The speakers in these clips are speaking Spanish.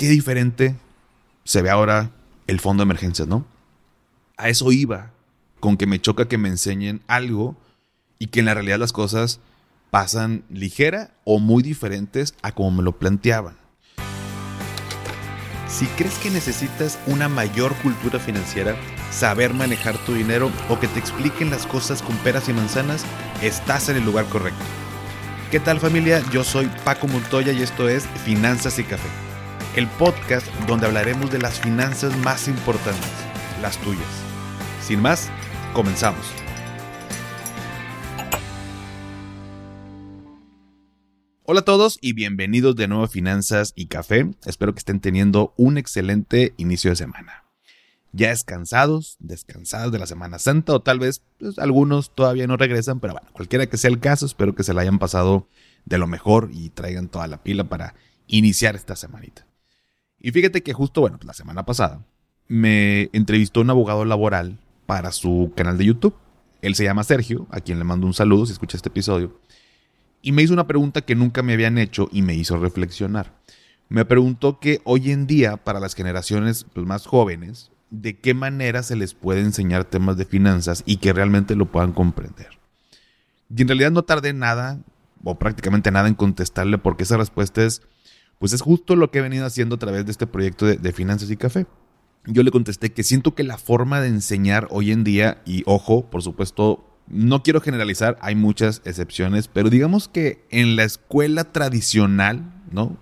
qué diferente se ve ahora el fondo de emergencias, ¿no? A eso iba, con que me choca que me enseñen algo y que en la realidad las cosas pasan ligera o muy diferentes a como me lo planteaban. Si crees que necesitas una mayor cultura financiera, saber manejar tu dinero o que te expliquen las cosas con peras y manzanas, estás en el lugar correcto. ¿Qué tal familia? Yo soy Paco Montoya y esto es Finanzas y Café, el podcast donde hablaremos de las finanzas más importantes, las tuyas. Sin más, comenzamos. Hola a todos y bienvenidos de nuevo a Finanzas y Café. Espero que estén teniendo un excelente inicio de semana. Ya descansados, descansados de la Semana Santa o tal vez pues, algunos todavía no regresan, pero bueno, cualquiera que sea el caso, espero que se la hayan pasado de lo mejor y traigan toda la pila para iniciar esta semanita. Y fíjate que justo, bueno, la semana pasada me entrevistó un abogado laboral para su canal de YouTube. Él se llama Sergio, a quien le mando un saludo si escucha este episodio y me hizo una pregunta que nunca me habían hecho y me hizo reflexionar. Me preguntó que hoy en día, para las generaciones pues, más jóvenes, de qué manera se les puede enseñar temas de finanzas y que realmente lo puedan comprender. Y en realidad no tardé nada, o prácticamente nada, en contestarle porque esa respuesta es, pues es justo lo que he venido haciendo a través de este proyecto de, finanzas y café. Yo le contesté que siento que la forma de enseñar hoy en día, y ojo, por supuesto, no quiero generalizar, hay muchas excepciones, pero digamos que en la escuela tradicional, ¿no?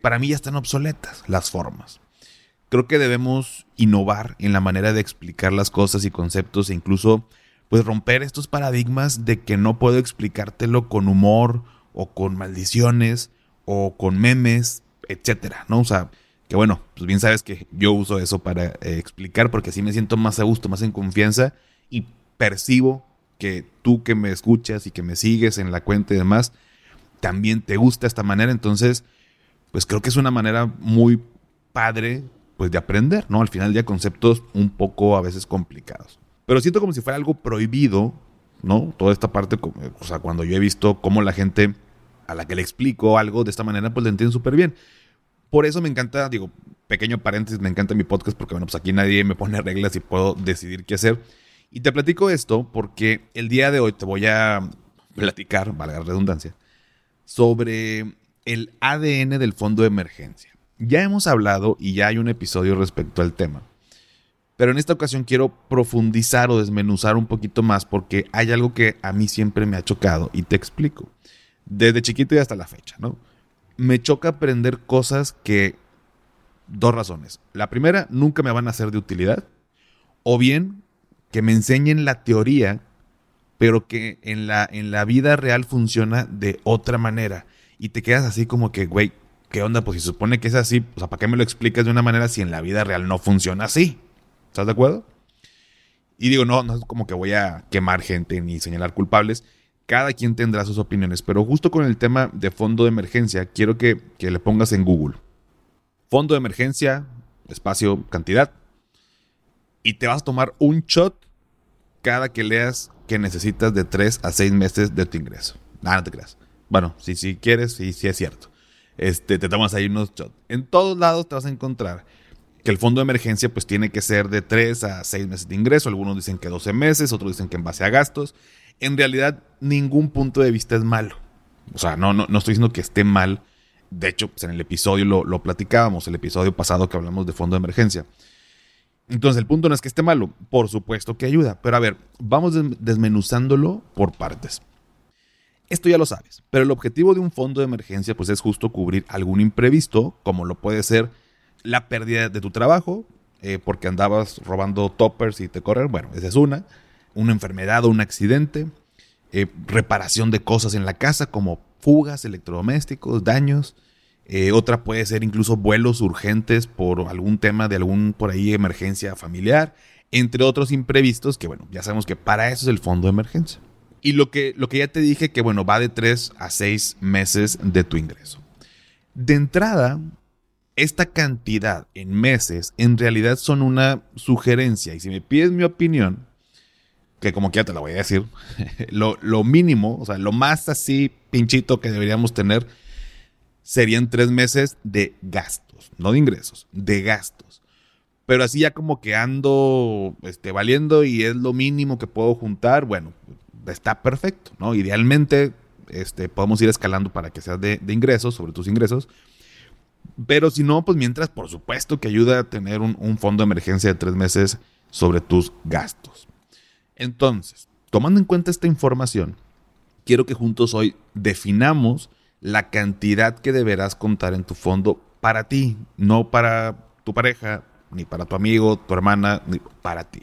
Para mí ya están obsoletas las formas. Creo que debemos innovar en la manera de explicar las cosas y conceptos e incluso pues romper estos paradigmas de que no puedo explicártelo con humor o con maldiciones o con memes, etcétera, ¿no? O sea, que bueno, pues bien sabes que yo uso eso para eh, explicar porque así me siento más a gusto, más en confianza y percibo que tú que me escuchas y que me sigues en la cuenta y demás, también te gusta esta manera. Entonces, pues creo que es una manera muy padre pues de aprender, ¿no? Al final ya conceptos un poco a veces complicados. Pero siento como si fuera algo prohibido, ¿no? Toda esta parte, o sea, cuando yo he visto cómo la gente a la que le explico algo de esta manera, pues le entiende súper bien. Por eso me encanta, digo, pequeño paréntesis, me encanta mi podcast porque, bueno, pues aquí nadie me pone reglas y puedo decidir qué hacer. Y te platico esto porque el día de hoy te voy a platicar, valga la redundancia, sobre el ADN del fondo de emergencia. Ya hemos hablado y ya hay un episodio respecto al tema. Pero en esta ocasión quiero profundizar o desmenuzar un poquito más porque hay algo que a mí siempre me ha chocado y te explico. Desde chiquito y hasta la fecha, ¿no? Me choca aprender cosas que... Dos razones. La primera, nunca me van a ser de utilidad. O bien, que me enseñen la teoría, pero que en la, en la vida real funciona de otra manera. Y te quedas así como que, güey, ¿qué onda? Pues si se supone que es así, o sea, ¿para qué me lo explicas de una manera si en la vida real no funciona así? ¿Estás de acuerdo? Y digo, no, no es como que voy a quemar gente ni señalar culpables. Cada quien tendrá sus opiniones, pero justo con el tema de fondo de emergencia, quiero que, que le pongas en Google. Fondo de emergencia, espacio, cantidad, y te vas a tomar un shot cada que leas que necesitas de 3 a 6 meses de tu ingreso. Nada, no te creas. Bueno, si, si quieres, sí, sí es cierto. Este, te tomas ahí unos shots. En todos lados te vas a encontrar que el fondo de emergencia pues tiene que ser de 3 a 6 meses de ingreso. Algunos dicen que 12 meses, otros dicen que en base a gastos. En realidad, ningún punto de vista es malo. O sea, no, no, no estoy diciendo que esté mal. De hecho, pues en el episodio lo, lo platicábamos, el episodio pasado que hablamos de fondo de emergencia. Entonces, el punto no es que esté malo, por supuesto que ayuda, pero a ver, vamos desmenuzándolo por partes. Esto ya lo sabes, pero el objetivo de un fondo de emergencia pues es justo cubrir algún imprevisto, como lo puede ser la pérdida de tu trabajo, eh, porque andabas robando toppers y te corren, bueno, esa es una, una enfermedad o un accidente, eh, reparación de cosas en la casa como fugas, electrodomésticos, daños, eh, otra puede ser incluso vuelos urgentes por algún tema de algún por ahí emergencia familiar, entre otros imprevistos que bueno, ya sabemos que para eso es el fondo de emergencia. Y lo que, lo que ya te dije que bueno, va de 3 a 6 meses de tu ingreso. De entrada, esta cantidad en meses en realidad son una sugerencia y si me pides mi opinión, que como que ya te la voy a decir, lo, lo mínimo, o sea, lo más así pinchito que deberíamos tener serían tres meses de gasto. gastos, no de ingresos, de gastos. Pero así ya como que ando este, valiendo y es lo mínimo que puedo juntar, bueno, está perfecto, ¿no? Idealmente este, podemos ir escalando para que sea de, ingresos, sobre tus ingresos. Pero si no, pues mientras, por supuesto que ayuda a tener un, un fondo de emergencia de tres meses sobre tus gastos. Entonces, tomando en cuenta esta información, quiero que juntos hoy definamos la cantidad que deberás contar en tu fondo para ti, no para tu pareja, ni para tu amigo, tu hermana, ni para ti.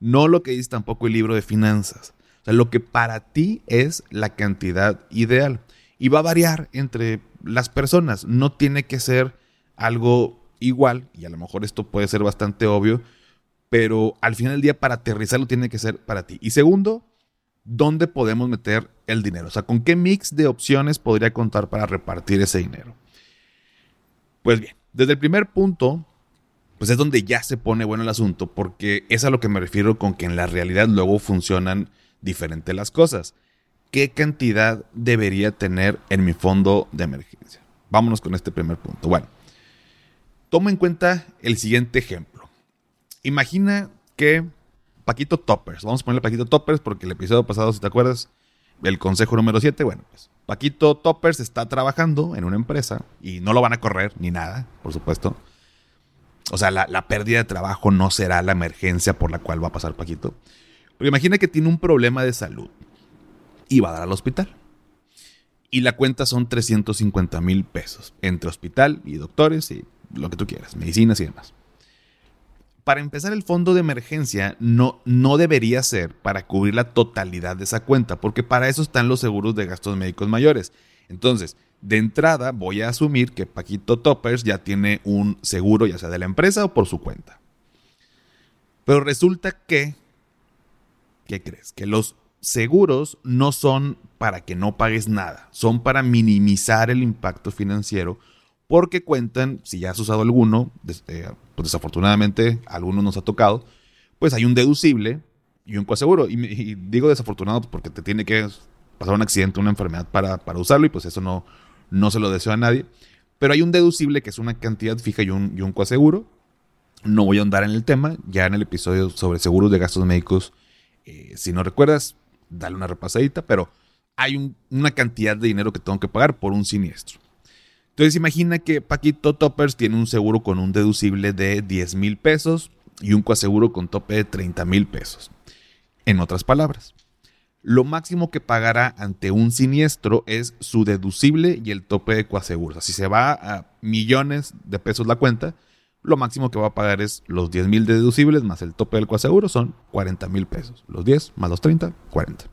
No lo que dice tampoco el libro de finanzas. O sea, lo que para ti es la cantidad ideal. Y va a variar entre las personas. No tiene que ser algo igual, y a lo mejor esto puede ser bastante obvio, pero al final del día para aterrizarlo tiene que ser para ti. Y segundo, ¿dónde podemos meter el dinero? O sea, ¿con qué mix de opciones podría contar para repartir ese dinero? Pues bien, desde el primer punto, pues es donde ya se pone bueno el asunto, porque es a lo que me refiero con que en la realidad luego funcionan diferentes las cosas. ¿Qué cantidad debería tener en mi fondo de emergencia? Vámonos con este primer punto. Bueno, toma en cuenta el siguiente ejemplo. Imagina que Paquito Toppers, vamos a ponerle Paquito Toppers porque el episodio pasado, si te acuerdas, el consejo número 7, bueno, pues Paquito Toppers está trabajando en una empresa y no lo van a correr ni nada, por supuesto. O sea, la, pérdida de trabajo no será la emergencia por la cual va a pasar Paquito. Pero imagina que tiene un problema de salud y va a dar al hospital. Y la cuenta son 350 mil pesos entre hospital y doctores y lo que tú quieras, medicinas y demás. Para empezar, el fondo de emergencia no, no debería ser para cubrir la totalidad de esa cuenta, porque para eso están los seguros de gastos médicos mayores. Entonces, de entrada voy a asumir que Paquito Toppers ya tiene un seguro, ya sea de la empresa o por su cuenta. Pero resulta que, ¿qué crees? Que los seguros no son para que no pagues nada, son para minimizar el impacto financiero porque cuentan, si ya has usado alguno, eh, pues desafortunadamente a nos ha tocado, pues hay un deducible y un coaseguro. Y, digo desafortunado porque te tiene que pasar un accidente, una enfermedad para, para, usarlo y pues eso no, no se lo deseo a nadie. Pero hay un deducible que es una cantidad fija y un, y un coaseguro. No voy a andar en el tema, ya en el episodio sobre seguros de gastos médicos, eh, si no recuerdas, dale una repasadita, pero hay una cantidad de dinero que tengo que pagar por un siniestro. Entonces imagina que Paquito Toppers tiene un seguro con un deducible de 10 mil pesos y un coaseguro con tope de 30 mil pesos. En otras palabras, lo máximo que pagará ante un siniestro es su deducible y el tope de coaseguro. si se va a millones de pesos la cuenta, lo máximo que va a pagar es los 10 mil deducibles más el tope del coaseguro son 40 mil pesos. Los 10 más los 30, 40.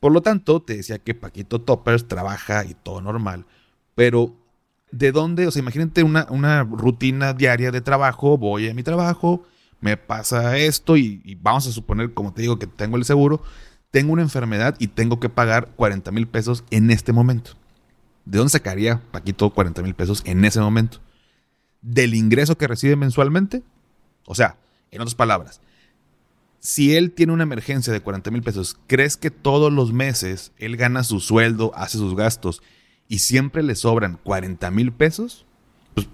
Por lo tanto, te decía que Paquito Toppers trabaja y todo normal pero, ¿de dónde? O sea, imagínate una, una rutina diaria de trabajo, voy a mi trabajo, me pasa esto y, vamos a suponer, como te digo, que tengo el seguro, tengo una enfermedad y tengo que pagar 40 mil pesos en este momento. ¿De dónde sacaría Paquito 40 mil pesos en ese momento? ¿Del ingreso que recibe mensualmente? O sea, en otras palabras, si él tiene una emergencia de 40 mil pesos, ¿crees que todos los meses él gana su sueldo, hace sus gastos y siempre le sobran 40 mil pesos, pues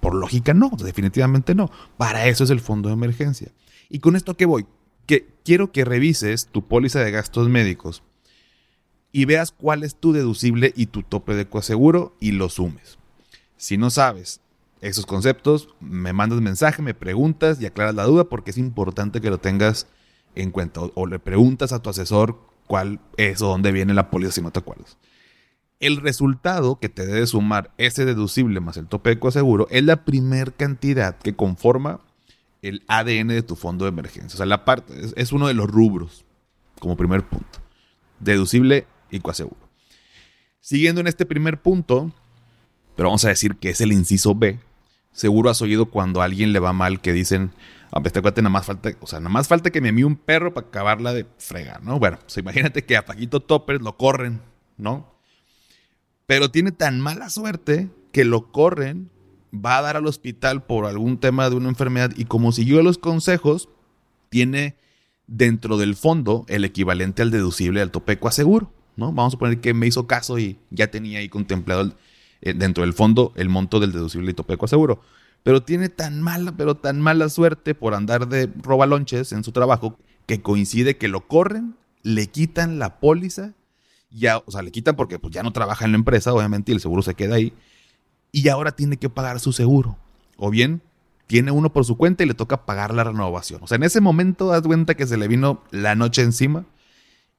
por lógica no, definitivamente no. Para eso es el fondo de emergencia. ¿Y con esto qué voy? Que quiero que revises tu póliza de gastos médicos y veas cuál es tu deducible y tu tope de coaseguro y lo sumes. Si no sabes esos conceptos, me mandas mensaje, me preguntas y aclaras la duda porque es importante que lo tengas en cuenta. O, o le preguntas a tu asesor cuál es o dónde viene la póliza si no te acuerdas. El resultado que te debe sumar ese deducible más el tope de coaseguro es la primer cantidad que conforma el ADN de tu fondo de emergencia. O sea, la parte es, uno de los rubros como primer punto. Deducible y coaseguro. Siguiendo en este primer punto, pero vamos a decir que es el inciso B. Seguro has oído cuando a alguien le va mal que dicen, a este cuate nada más falta, o sea, nada más falta que me envíe un perro para acabarla de fregar, ¿no? Bueno, pues imagínate que a Paquito Toppers lo corren, ¿no? Pero tiene tan mala suerte que lo corren, va a dar al hospital por algún tema de una enfermedad y como siguió los consejos, tiene dentro del fondo el equivalente al deducible al tope seguro, ¿no? Vamos a poner que me hizo caso y ya tenía ahí contemplado eh, dentro del fondo el monto del deducible y tope de seguro. Pero tiene tan mala, pero tan mala suerte por andar de robalonches en su trabajo que coincide que lo corren, le quitan la póliza, ya, o sea, le quitan porque pues, ya no trabaja en la empresa, obviamente, y el seguro se queda ahí, y ahora tiene que pagar su seguro. O bien tiene uno por su cuenta y le toca pagar la renovación. O sea, en ese momento das cuenta que se le vino la noche encima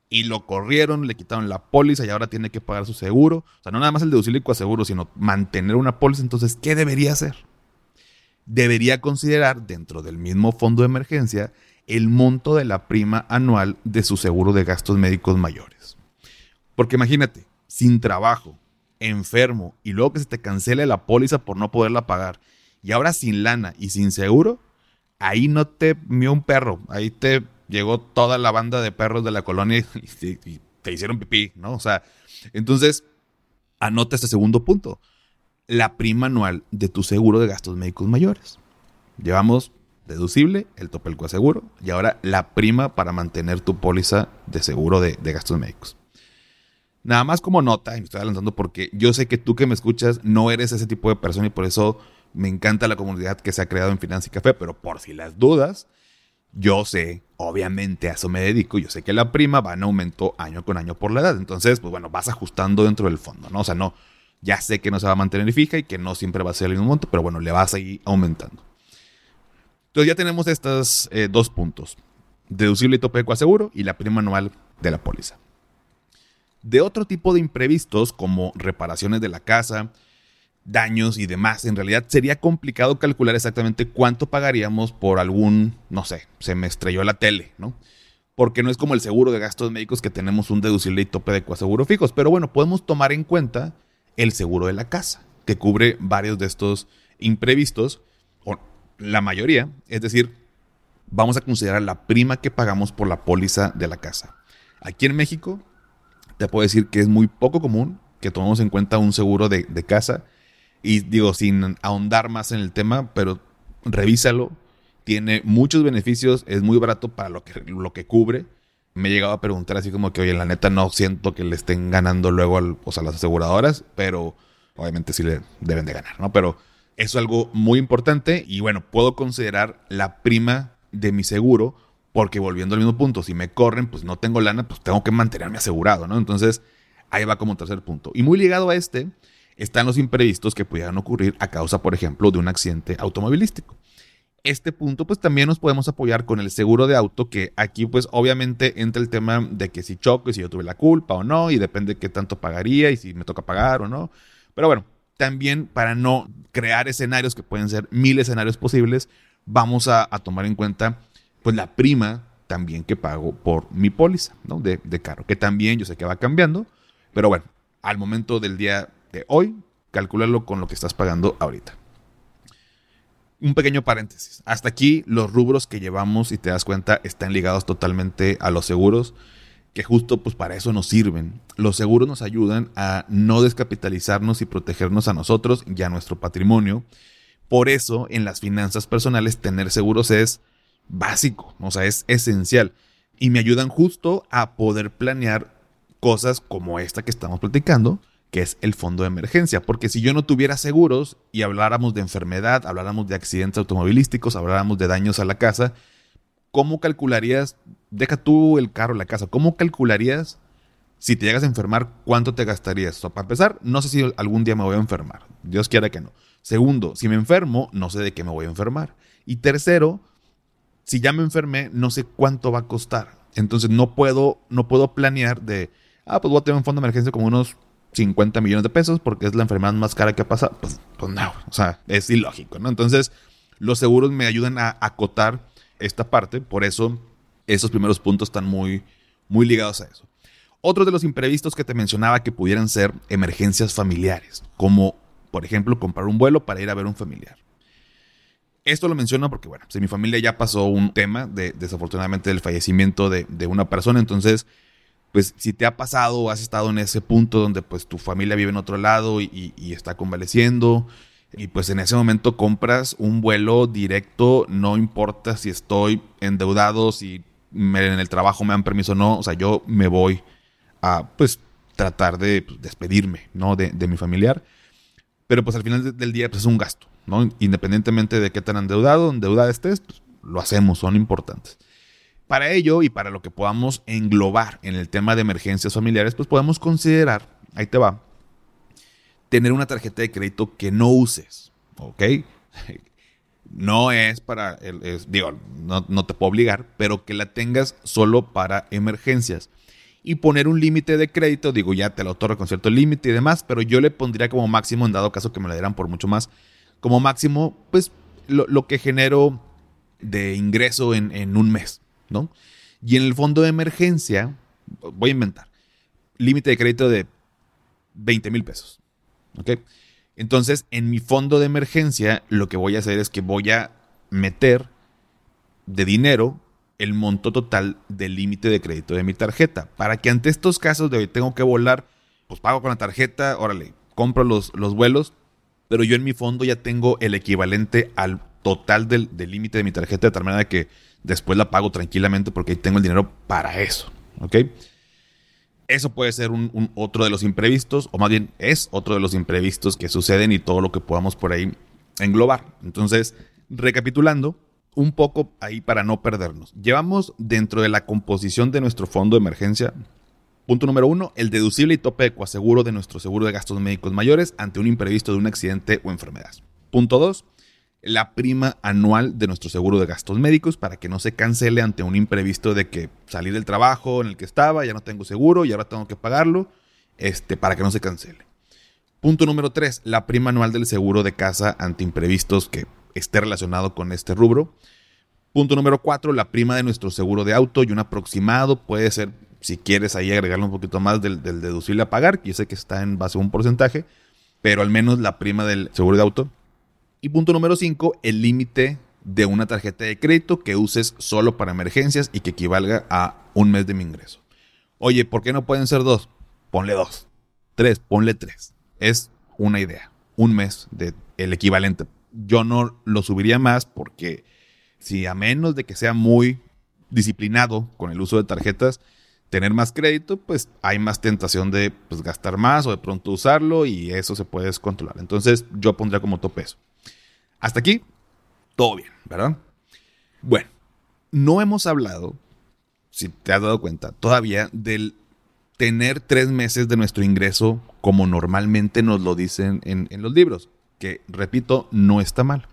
y lo corrieron, le quitaron la póliza y ahora tiene que pagar su seguro. O sea, no nada más el deducible y seguro, sino mantener una póliza. Entonces, ¿qué debería hacer? Debería considerar dentro del mismo fondo de emergencia el monto de la prima anual de su seguro de gastos médicos mayores. Porque imagínate, sin trabajo, enfermo y luego que se te cancele la póliza por no poderla pagar y ahora sin lana y sin seguro, ahí no te mió un perro, ahí te llegó toda la banda de perros de la colonia y, te hicieron pipí, ¿no? O sea, entonces, anota este segundo punto. La prima anual de tu seguro de gastos médicos mayores. Llevamos deducible, el tope del coaseguro, y ahora la prima para mantener tu póliza de seguro de, gastos médicos. Nada más como nota, y me estoy adelantando porque yo sé que tú que me escuchas no eres ese tipo de persona y por eso me encanta la comunidad que se ha creado en Finanza y Café, pero por si las dudas, yo sé, obviamente a eso me dedico, yo sé que la prima va en aumento año con año por la edad. Entonces, pues bueno, vas ajustando dentro del fondo, ¿no? O sea, no, ya sé que no se va a mantener fija y que no siempre va a ser el mismo monto, pero bueno, le va a seguir aumentando. Entonces ya tenemos estos eh, dos puntos. Deducible y tope de coaseguro y la prima anual de la póliza. De otro tipo de imprevistos, como reparaciones de la casa, daños y demás. En realidad sería complicado calcular exactamente cuánto pagaríamos por algún, no sé, se me estrelló la tele, ¿no? Porque no es como el seguro de gastos médicos que tenemos un deducible y tope de coaseguro fijos. Pero bueno, podemos tomar en cuenta el seguro de la casa, que cubre varios de estos imprevistos, o la mayoría. Es decir, vamos a considerar la prima que pagamos por la póliza de la casa. Aquí en México, te puedo decir que es muy poco común que tomemos en cuenta un seguro de, de casa y digo, sin ahondar más en el tema, pero revísalo. Tiene muchos beneficios, es muy barato para lo que, lo que cubre. Me he llegado a preguntar así como que, oye, la neta no siento que le estén ganando luego al, a las aseguradoras, pero obviamente sí le deben de ganar, ¿no? Pero eso es algo muy importante y bueno, puedo considerar la prima de mi seguro porque volviendo al mismo punto, si me corren, pues no tengo lana, pues tengo que mantenerme asegurado, ¿no? Entonces, ahí va como tercer punto. Y muy ligado a este, están los imprevistos que pudieran ocurrir a causa, por ejemplo, de un accidente automovilístico. Este punto, pues también nos podemos apoyar con el seguro de auto, que aquí, pues obviamente entra el tema de que si choco y si yo tuve la culpa o no, y depende de qué tanto pagaría y si me toca pagar o no. Pero bueno, también para no crear escenarios que pueden ser mil escenarios posibles, vamos a, tomar en cuenta, pues la prima también que pago por mi póliza, ¿no? De, de carro, que también yo sé que va cambiando, pero bueno, al momento del día de hoy, calcularlo con lo que estás pagando ahorita. Un pequeño paréntesis. Hasta aquí los rubros que llevamos, y te das cuenta, están ligados totalmente a los seguros, que justo pues para eso nos sirven. Los seguros nos ayudan a no descapitalizarnos y protegernos a nosotros y a nuestro patrimonio. Por eso en las finanzas personales tener seguros es básico, o sea, es esencial. Y me ayudan justo a poder planear cosas como esta que estamos platicando, que es el fondo de emergencia. Porque si yo no tuviera seguros y habláramos de enfermedad, habláramos de accidentes automovilísticos, habláramos de daños a la casa, ¿cómo calcularías, deja tú el carro, la casa, ¿cómo calcularías si te llegas a enfermar cuánto te gastarías? O para empezar, no sé si algún día me voy a enfermar. Dios quiera que no. Segundo, si me enfermo, no sé de qué me voy a enfermar. Y tercero, si ya me enfermé, no sé cuánto va a costar. Entonces no puedo, no puedo planear de, ah, pues voy a tener un fondo de emergencia como unos 50 millones de pesos porque es la enfermedad más cara que ha pasado. Pues, pues no, o sea, es ilógico, ¿no? Entonces, los seguros me ayudan a acotar esta parte, por eso esos primeros puntos están muy, muy ligados a eso. Otro de los imprevistos que te mencionaba que pudieran ser emergencias familiares, como por ejemplo comprar un vuelo para ir a ver un familiar. Esto lo menciono porque, bueno, si mi familia ya pasó un tema de desafortunadamente del fallecimiento de, de una persona, entonces pues si te ha pasado o has estado en ese punto donde pues tu familia vive en otro lado y, está convaleciendo y pues en ese momento compras un vuelo directo, no importa si estoy endeudado, si en el trabajo me dan permiso o no, o sea, yo me voy a pues tratar de pues, despedirme, ¿no? De, de mi familiar. pero pues al final del día pues es un gasto, ¿no? Independientemente de qué tan endeudado endeudada estés, pues, lo hacemos, son importantes. Para ello y para lo que podamos englobar en el tema de emergencias familiares, pues podemos considerar, ahí te va, tener una tarjeta de crédito que no uses, ¿ok? No es para, digo, no, no te puedo obligar, pero que la tengas solo para emergencias y poner un límite de crédito. Digo, ya te lo otorgo con cierto límite y demás, pero yo le pondría como máximo, en dado caso que me lo dieran por mucho más, como máximo, pues lo, que genero de ingreso en, en, un mes, ¿no? Y en el fondo de emergencia, voy a inventar, límite de crédito de 20 mil pesos, ¿ok? Entonces, en mi fondo de emergencia, lo que voy a hacer es que voy a meter de dinero el monto total del límite de crédito de mi tarjeta. Para que ante estos casos de hoy tengo que volar, pues pago con la tarjeta, órale, compro los, los vuelos, pero yo en mi fondo ya tengo el equivalente al total del límite de mi tarjeta de tal manera que después la pago tranquilamente porque ahí tengo el dinero para eso. ¿Ok? Eso puede ser un, otro de los imprevistos, o más bien es otro de los imprevistos que suceden y todo lo que podamos por ahí englobar. Entonces, recapitulando, un poco ahí para no perdernos. Llevamos dentro de la composición de nuestro fondo de emergencia, punto número uno, el deducible y tope de coaseguro de nuestro seguro de gastos médicos mayores ante un imprevisto de un accidente o enfermedad. Punto dos, la prima anual de nuestro seguro de gastos médicos para que no se cancele ante un imprevisto de que salí del trabajo en el que estaba, ya no tengo seguro y ahora tengo que pagarlo, este, para que no se cancele. Punto número tres, la prima anual del seguro de casa ante imprevistos que esté relacionado con este rubro. Punto número cuatro, la prima de nuestro seguro de auto y un aproximado puede ser, si quieres ahí agregarle un poquito más del, deducible a pagar, que yo sé que está en base a un porcentaje, pero al menos la prima del seguro de auto. Y punto número cinco, el límite de una tarjeta de crédito que uses solo para emergencias y que equivalga a un mes de mi ingreso. Oye, ¿por qué no pueden ser dos? Ponle dos. Tres, ponle tres. Es una idea. Un mes de el equivalente yo no lo subiría más porque si a menos de que sea muy disciplinado con el uso de tarjetas, tener más crédito, pues hay más tentación de pues, gastar más o de pronto usarlo y eso se puede descontrolar. Entonces yo pondría como tope eso. Hasta aquí, todo bien, ¿verdad? Bueno, no hemos hablado, si te has dado cuenta, todavía del tener tres meses de nuestro ingreso como normalmente nos lo dicen en, en los libros que, repito, no está mal.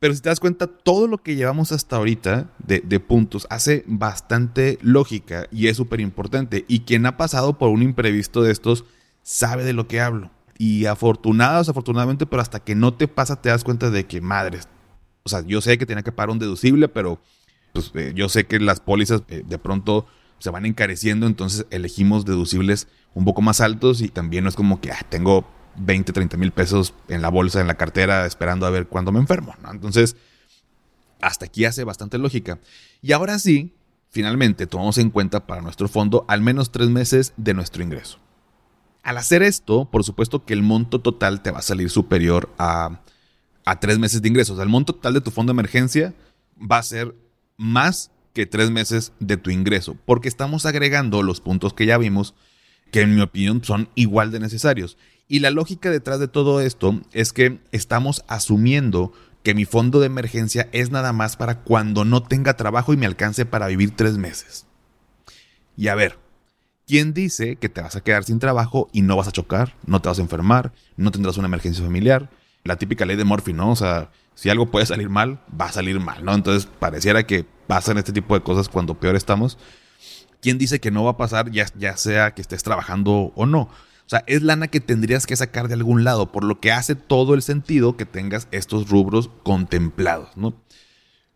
Pero si te das cuenta, todo lo que llevamos hasta ahorita de, puntos hace bastante lógica y es súper importante. Y quien ha pasado por un imprevisto de estos sabe de lo que hablo. Y afortunados, afortunadamente, pero hasta que no te pasa te das cuenta de que, madres, o sea, yo sé que tenía que pagar un deducible, pero pues, eh, yo sé que las pólizas eh, de pronto se van encareciendo, entonces elegimos deducibles un poco más altos y también no es como que ah, tengo 20, 30 mil pesos en la bolsa, en la cartera, esperando a ver cuándo me enfermo. Entonces, hasta aquí hace bastante lógica. Y ahora sí, finalmente tomamos en cuenta para nuestro fondo al menos tres meses de nuestro ingreso. Al hacer esto, por supuesto que el monto total te va a salir superior a, a tres meses de ingresos. el monto total de tu fondo de emergencia va a ser más que tres meses de tu ingreso, porque estamos agregando los puntos que ya vimos, que en mi opinión son igual de necesarios. Y la lógica detrás de todo esto es que estamos asumiendo que mi fondo de emergencia es nada más para cuando no tenga trabajo y me alcance para vivir tres meses. Y a ver, ¿quién dice que te vas a quedar sin trabajo y no vas a chocar, no te vas a enfermar, no tendrás una emergencia familiar? La típica ley de Murphy, ¿no? O sea, si algo puede salir mal, va a salir mal, ¿no? Entonces pareciera que pasan este tipo de cosas cuando peor estamos. ¿Quién dice que no va a pasar ya, ya sea que estés trabajando o no? O sea, es lana que tendrías que sacar de algún lado, por lo que hace todo el sentido que tengas estos rubros contemplados, ¿no?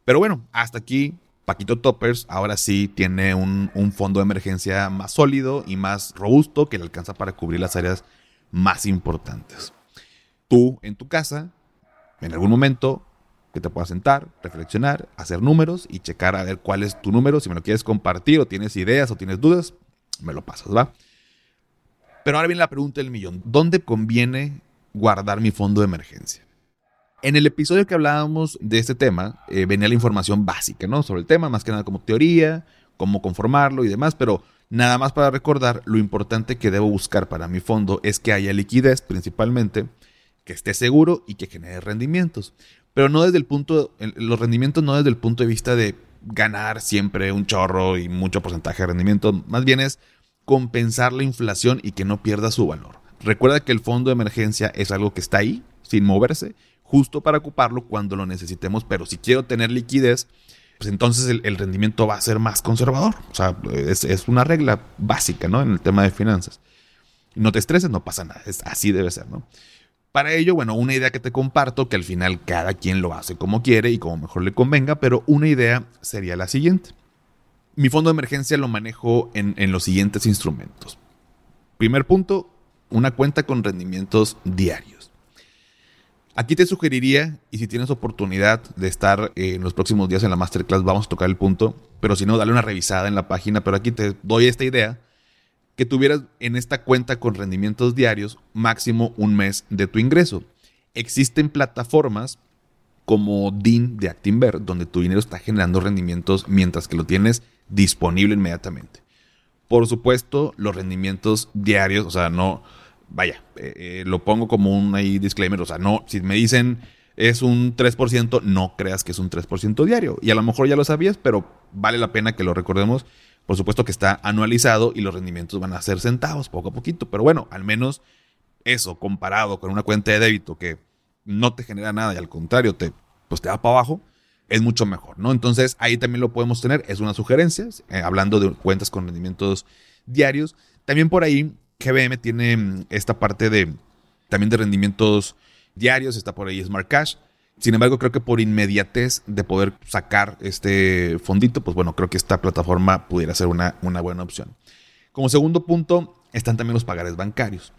Pero bueno, hasta aquí Paquito Toppers ahora sí tiene un, fondo de emergencia más sólido y más robusto que le alcanza para cubrir las áreas más importantes. Tú en tu casa, en algún momento, que te puedas sentar, reflexionar, hacer números y checar a ver cuál es tu número. Si me lo quieres compartir o tienes ideas o tienes dudas, me lo pasas, ¿va? Pero ahora viene la pregunta del millón. ¿Dónde conviene guardar mi fondo de emergencia? En el episodio que hablábamos de este tema, eh, venía la información básica, ¿no? Sobre el tema, más que nada como teoría, cómo conformarlo y demás, pero Nada más para recordar, lo importante que debo buscar para mi fondo es que haya liquidez principalmente, que esté seguro y que genere rendimientos. Pero no desde el punto, los rendimientos no desde el punto de vista de ganar siempre un chorro y mucho porcentaje de rendimiento, más bien es compensar la inflación y que no pierda su valor. Recuerda que el fondo de emergencia es algo que está ahí, sin moverse, justo para ocuparlo cuando lo necesitemos, pero si quiero tener liquidez, pues entonces el, rendimiento va a ser más conservador. O sea, es, una regla básica, ¿no? En el tema de finanzas. No te estreses, no pasa nada, es, así debe ser, ¿no? Para ello, bueno, una idea que te comparto, que al final cada quien lo hace como quiere y como mejor le convenga, pero una idea sería la siguiente. Mi fondo de emergencia lo manejo en, en los siguientes instrumentos. Primer punto, una cuenta con rendimientos diarios. Aquí te sugeriría, y si tienes oportunidad de estar en los próximos días en la masterclass, vamos a tocar el punto, pero si no, dale una revisada en la página, pero aquí te doy esta idea, que tuvieras en esta cuenta con rendimientos diarios máximo un mes de tu ingreso. Existen plataformas como DIN de Actinver, donde tu dinero está generando rendimientos mientras que lo tienes disponible inmediatamente. Por supuesto, los rendimientos diarios, o sea, no, vaya, eh, eh, lo pongo como un ahí disclaimer, o sea, no, si me dicen es un 3%, no creas que es un 3% diario. Y a lo mejor ya lo sabías, pero vale la pena que lo recordemos. Por supuesto que está anualizado y los rendimientos van a ser centavos poco a poquito, pero bueno, al menos eso comparado con una cuenta de débito que no te genera nada y al contrario te, pues te va para abajo, es mucho mejor, ¿no? Entonces ahí también lo podemos tener, es una sugerencia, eh, hablando de cuentas con rendimientos diarios. También por ahí GBM tiene mm, esta parte de también de rendimientos diarios, está por ahí Smart Cash. Sin embargo, creo que por inmediatez de poder sacar este fondito, pues bueno, creo que esta plataforma pudiera ser una, una buena opción. Como segundo punto, están también los pagares bancarios.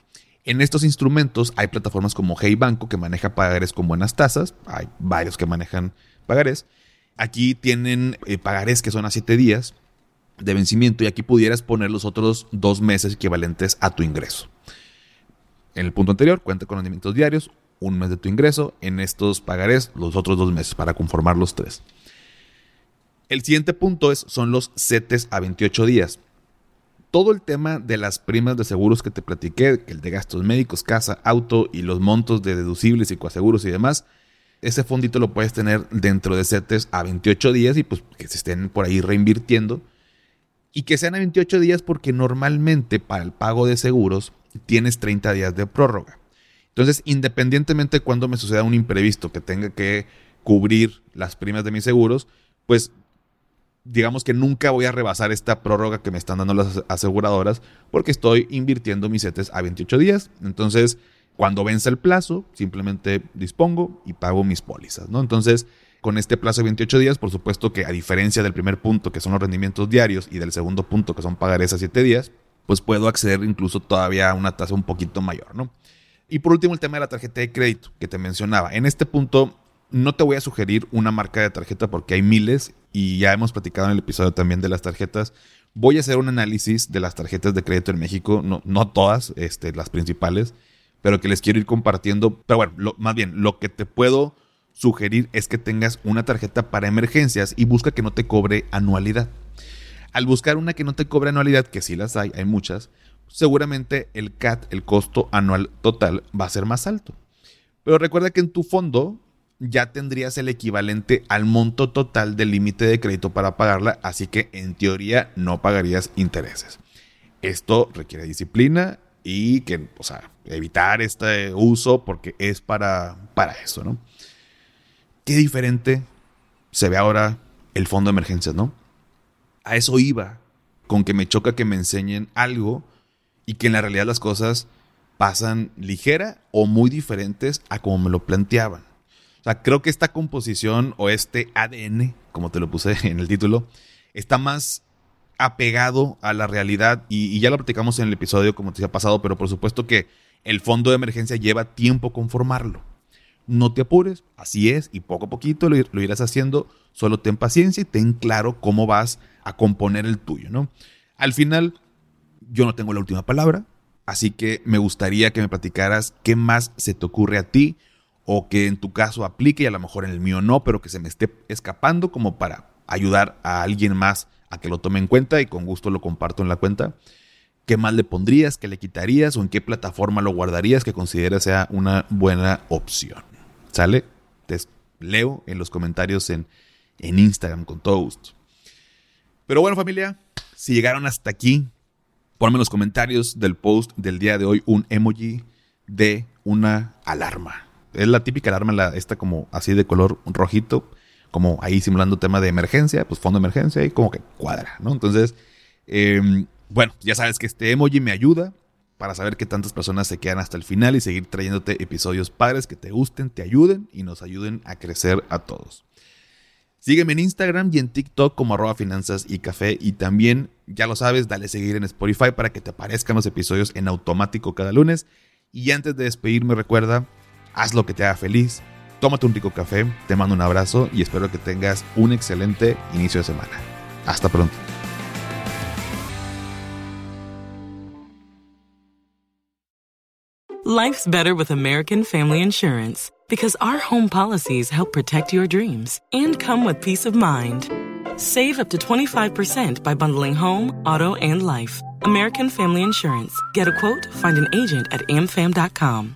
En estos instrumentos hay plataformas como Hey Banco que maneja pagares con buenas tasas. Hay varios que manejan pagares. Aquí tienen eh, pagares que son a 7 días de vencimiento y aquí pudieras poner los otros dos meses equivalentes a tu ingreso. En el punto anterior, cuenta con rendimientos diarios, un mes de tu ingreso, en estos pagarés los otros dos meses para conformar los tres. El siguiente punto es, son los CETES a 28 días. Todo el tema de las primas de seguros que te platiqué, el de gastos médicos, casa, auto y los montos de deducibles y coaseguros y demás, ese fondito lo puedes tener dentro de CETES a 28 días y pues que se estén por ahí reinvirtiendo y que sean a 28 días porque normalmente para el pago de seguros tienes 30 días de prórroga. Entonces, independientemente de cuando me suceda un imprevisto que tenga que cubrir las primas de mis seguros, pues digamos que nunca voy a rebasar esta prórroga que me están dando las aseguradoras porque estoy invirtiendo mis CETES a 28 días. Entonces, cuando vence el plazo, simplemente dispongo y pago mis pólizas, ¿no? Entonces, con este plazo de 28 días, por supuesto que a diferencia del primer punto, que son los rendimientos diarios, y del segundo punto, que son pagarés a 7 días, pues puedo acceder incluso todavía a una tasa un poquito mayor, ¿no? Y por último, el tema de la tarjeta de crédito que te mencionaba. En este punto, no te voy a sugerir una marca de tarjeta porque hay miles y ya hemos platicado en el episodio también de las tarjetas. Voy a hacer un análisis de las tarjetas de crédito en México, no, no todas, este, las principales, pero que les quiero ir compartiendo. Pero bueno, más bien, lo que te puedo sugerir es que tengas una tarjeta para emergencias y busca que no te cobre anualidad. Al buscar una que no te cobre anualidad, que sí las hay, hay muchas, seguramente el CAT, el costo anual total, va a ser más alto. Pero recuerda que en tu fondo ya tendrías el equivalente al monto total del límite de crédito para pagarla, así que en teoría no pagarías intereses. Esto requiere disciplina y que, o sea, evitar este uso porque es para, para eso, ¿no? Qué diferente se ve ahora el fondo de emergencias, ¿no? A eso iba, con que me choca que me enseñen algo y que en la realidad las cosas pasan ligera o muy diferentes a como me lo planteaban. O sea, creo que esta composición o este ADN, como te lo puse en el título, está más apegado a la realidad y, ya lo platicamos en el episodio como te ha pasado, pero por supuesto que el fondo de emergencia lleva tiempo conformarlo. No te apures, así es, y poco a poquito lo, irás haciendo, solo ten paciencia y ten claro cómo vas a componer el tuyo, ¿no? Al final, yo no tengo la última palabra, así que me gustaría que me platicaras qué más se te ocurre a ti o que en tu caso aplique y a lo mejor en el mío no, pero que se me esté escapando como para ayudar a alguien más a que lo tome en cuenta y con gusto lo comparto en la cuenta. ¿Qué más le pondrías? ¿Qué le quitarías? ¿O en qué plataforma lo guardarías que consideres sea una buena opción? ¿Sale? Te leo en los comentarios en, en Instagram con todo gusto. Pero bueno familia, si llegaron hasta aquí, ponme en los comentarios del post del día de hoy un emoji de una alarma. Es la típica alarma, la, esta como así de color rojito, como ahí simulando tema de emergencia, pues fondo de emergencia y como que cuadra, ¿no? Entonces, em, bueno, ya sabes que este emoji me ayuda para saber que tantas personas se quedan hasta el final y seguir trayéndote episodios padres que te gusten, te ayuden y nos ayuden a crecer a todos. Sígueme en Instagram y en TikTok como arroba finanzas y café y también, ya lo sabes, dale seguir en Spotify para que te aparezcan los episodios en automático cada lunes. Y antes de despedirme recuerda, haz lo que te haga feliz, tómate un rico café, te mando un abrazo y espero que tengas un excelente inicio de semana. Hasta pronto. Life's better with American Family Insurance because our home policies help protect your dreams and come with peace of mind. Save up to 25% by bundling home, auto, and life. American Family Insurance. Get a quote, find an agent at amfam.com.